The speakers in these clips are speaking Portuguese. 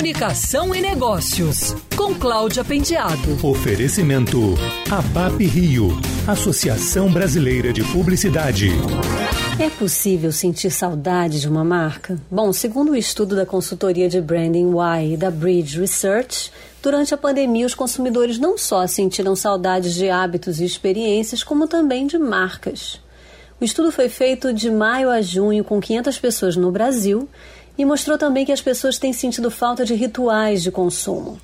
Comunicação e Negócios, com Cláudia Pendiado. Oferecimento ABAP Rio, Associação Brasileira de Publicidade. É possível sentir saudade de uma marca? Bom, segundo o um estudo da consultoria de Branding Y da Bridge Research, durante a pandemia os consumidores não só sentiram saudades de hábitos e experiências, como também de marcas. O estudo foi feito de maio a junho com 500 pessoas no Brasil e mostrou também que as pessoas têm sentido falta de rituais de consumo.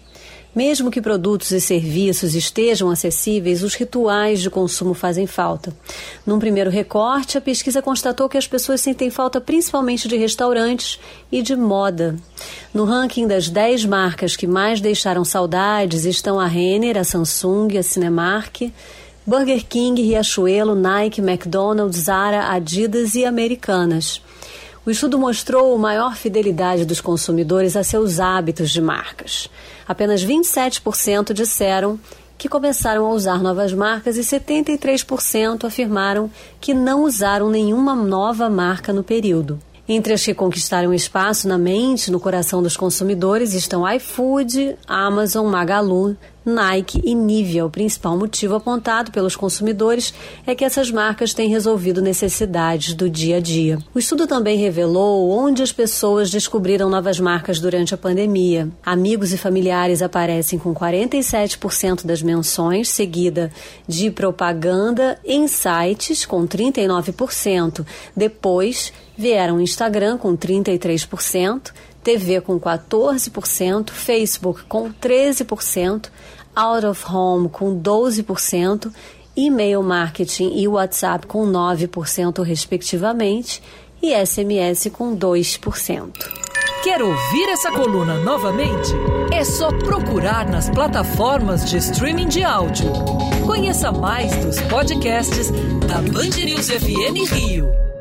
Mesmo que produtos e serviços estejam acessíveis, os rituais de consumo fazem falta. Num primeiro recorte, a pesquisa constatou que as pessoas sentem falta principalmente de restaurantes e de moda. No ranking das 10 marcas que mais deixaram saudades estão a Renner, a Samsung, a Cinemark, Burger King, Riachuelo, Nike, McDonald's, Zara, Adidas e Americanas. O estudo mostrou maior fidelidade dos consumidores a seus hábitos de marcas. Apenas 27% disseram que começaram a usar novas marcas e 73% afirmaram que não usaram nenhuma nova marca no período. Entre as que conquistaram espaço na mente, no coração dos consumidores estão iFood, Amazon, Magalu, Nike e Nivea. O principal motivo apontado pelos consumidores é que essas marcas têm resolvido necessidades do dia a dia. O estudo também revelou onde as pessoas descobriram novas marcas durante a pandemia. Amigos e familiares aparecem com 47% das menções, seguida de propaganda em sites com 39%. Depois vieram Instagram com 33%, TV com 14%, Facebook com 13%, Out of Home com 12%, e-mail marketing e WhatsApp com 9%, respectivamente, e SMS com 2%. Quer ouvir essa coluna novamente? É só procurar nas plataformas de streaming de áudio. Conheça mais dos podcasts da Band News FM Rio.